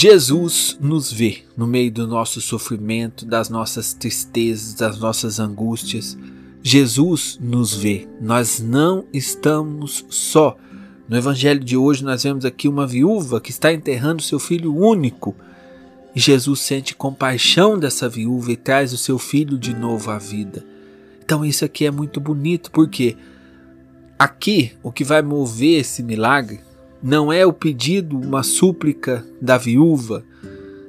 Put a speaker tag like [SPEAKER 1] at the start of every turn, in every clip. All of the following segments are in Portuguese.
[SPEAKER 1] Jesus nos vê no meio do nosso sofrimento, das nossas tristezas, das nossas angústias. Jesus nos vê. Nós não estamos só. No evangelho de hoje nós vemos aqui uma viúva que está enterrando seu filho único. E Jesus sente compaixão dessa viúva e traz o seu filho de novo à vida. Então isso aqui é muito bonito, porque aqui o que vai mover esse milagre não é o pedido, uma súplica da viúva,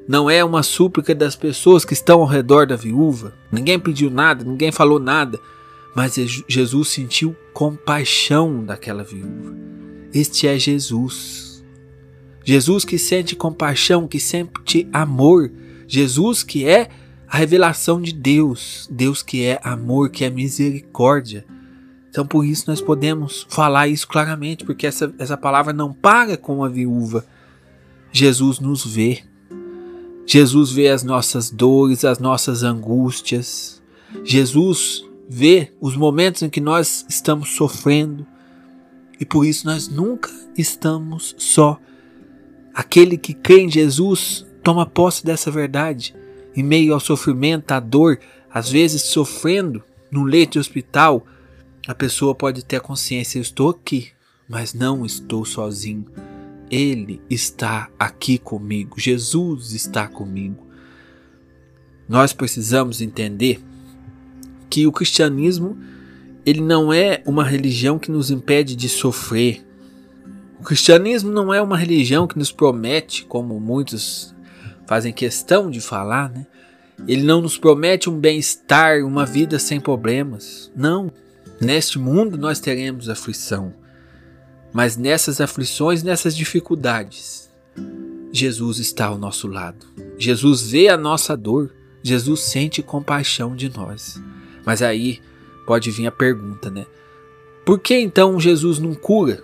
[SPEAKER 1] não é uma súplica das pessoas que estão ao redor da viúva. Ninguém pediu nada, ninguém falou nada, mas Jesus sentiu compaixão daquela viúva. Este é Jesus. Jesus que sente compaixão, que sente amor. Jesus que é a revelação de Deus. Deus que é amor, que é misericórdia. Então por isso nós podemos falar isso claramente, porque essa, essa palavra não para com a viúva. Jesus nos vê. Jesus vê as nossas dores, as nossas angústias. Jesus vê os momentos em que nós estamos sofrendo. E por isso nós nunca estamos só. Aquele que crê em Jesus toma posse dessa verdade. Em meio ao sofrimento, à dor, às vezes sofrendo no leito de hospital, a pessoa pode ter a consciência: eu estou aqui, mas não estou sozinho. Ele está aqui comigo. Jesus está comigo. Nós precisamos entender que o cristianismo ele não é uma religião que nos impede de sofrer. O cristianismo não é uma religião que nos promete, como muitos fazem questão de falar, né? Ele não nos promete um bem-estar, uma vida sem problemas. Não. Neste mundo nós teremos aflição, mas nessas aflições, nessas dificuldades, Jesus está ao nosso lado. Jesus vê a nossa dor, Jesus sente compaixão de nós. Mas aí pode vir a pergunta, né? Por que então Jesus não cura?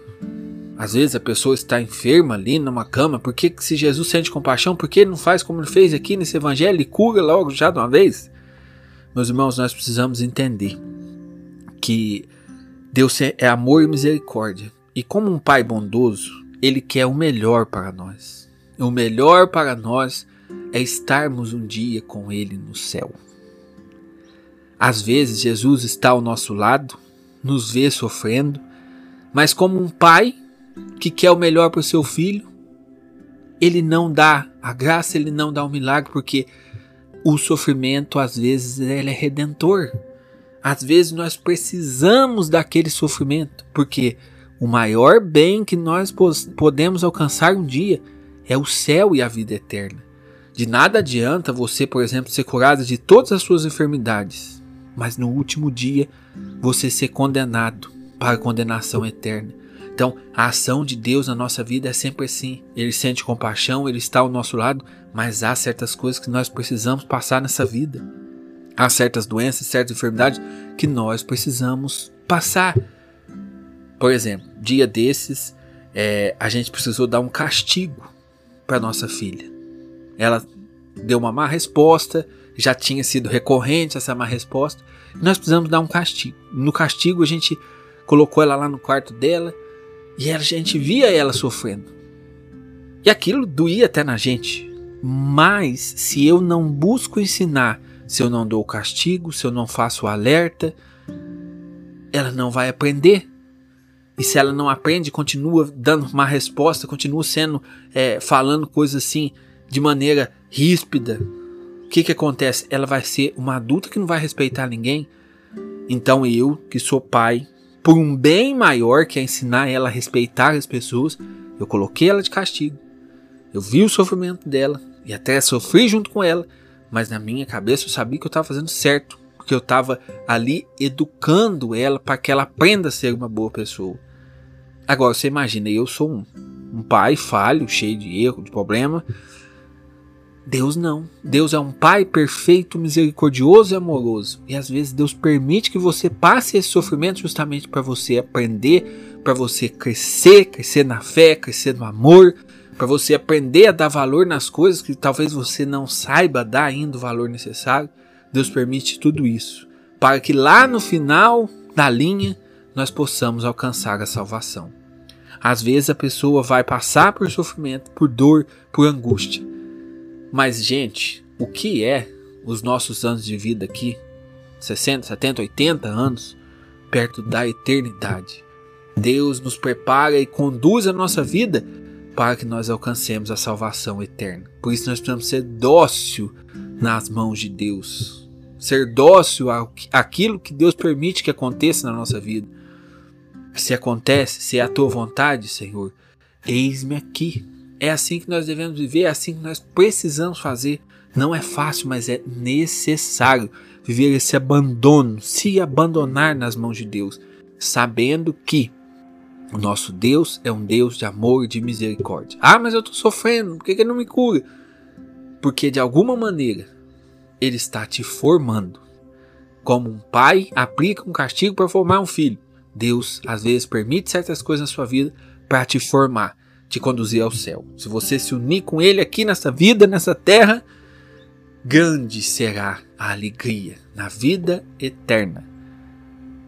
[SPEAKER 1] Às vezes a pessoa está enferma ali numa cama, por que se Jesus sente compaixão, por que ele não faz como ele fez aqui nesse evangelho e cura logo já de uma vez? Meus irmãos, nós precisamos entender que Deus é, é amor e misericórdia. E como um pai bondoso, ele quer o melhor para nós. O melhor para nós é estarmos um dia com ele no céu. Às vezes Jesus está ao nosso lado, nos vê sofrendo, mas como um pai que quer o melhor para o seu filho, ele não dá a graça, ele não dá o milagre, porque o sofrimento às vezes ele é redentor. Às vezes nós precisamos daquele sofrimento, porque o maior bem que nós podemos alcançar um dia é o céu e a vida eterna. De nada adianta você, por exemplo, ser curado de todas as suas enfermidades, mas no último dia você ser condenado para a condenação eterna. Então, a ação de Deus na nossa vida é sempre assim. Ele sente compaixão, ele está ao nosso lado, mas há certas coisas que nós precisamos passar nessa vida. Há certas doenças, certas enfermidades que nós precisamos passar. Por exemplo, dia desses, é, a gente precisou dar um castigo para nossa filha. Ela deu uma má resposta, já tinha sido recorrente essa má resposta. Nós precisamos dar um castigo. No castigo, a gente colocou ela lá no quarto dela e a gente via ela sofrendo. E aquilo doía até na gente. Mas se eu não busco ensinar se eu não dou castigo, se eu não faço alerta, ela não vai aprender. E se ela não aprende, continua dando uma resposta, continua sendo é, falando coisas assim de maneira ríspida. O que, que acontece? Ela vai ser uma adulta que não vai respeitar ninguém. Então eu, que sou pai, por um bem maior que é ensinar ela a respeitar as pessoas, eu coloquei ela de castigo. Eu vi o sofrimento dela e até sofri junto com ela, mas na minha cabeça eu sabia que eu estava fazendo certo, porque eu estava ali educando ela para que ela aprenda a ser uma boa pessoa. Agora você imagina, eu sou um, um pai falho, cheio de erro, de problema. Deus não. Deus é um pai perfeito, misericordioso e amoroso. E às vezes Deus permite que você passe esse sofrimento justamente para você aprender, para você crescer, crescer na fé, crescer no amor, para você aprender a dar valor nas coisas que talvez você não saiba dar ainda o valor necessário. Deus permite tudo isso para que lá no final da linha nós possamos alcançar a salvação. Às vezes a pessoa vai passar por sofrimento, por dor, por angústia, Mas, gente, o que é os nossos anos de vida aqui? 60, 70, 80 anos perto da eternidade. Deus nos prepara e conduz a nossa vida para que nós alcancemos a salvação eterna. Por isso nós precisamos ser dócil nas mãos de Deus. Ser dócil àquilo que Deus permite que aconteça na nossa vida. Se acontece, se é a tua vontade, Senhor, eis-me aqui. É assim que nós devemos viver, é assim que nós precisamos fazer. Não é fácil, mas é necessário viver esse abandono, se abandonar nas mãos de Deus, sabendo que o nosso Deus é um Deus de amor e de misericórdia. Ah, mas eu estou sofrendo, por que, que ele não me cura? Porque de alguma maneira ele está te formando. Como um pai aplica um castigo para formar um filho. Deus às vezes permite certas coisas na sua vida para te formar, te conduzir ao céu. Se você se unir com Ele aqui nessa vida, nessa terra, grande será a alegria na vida eterna.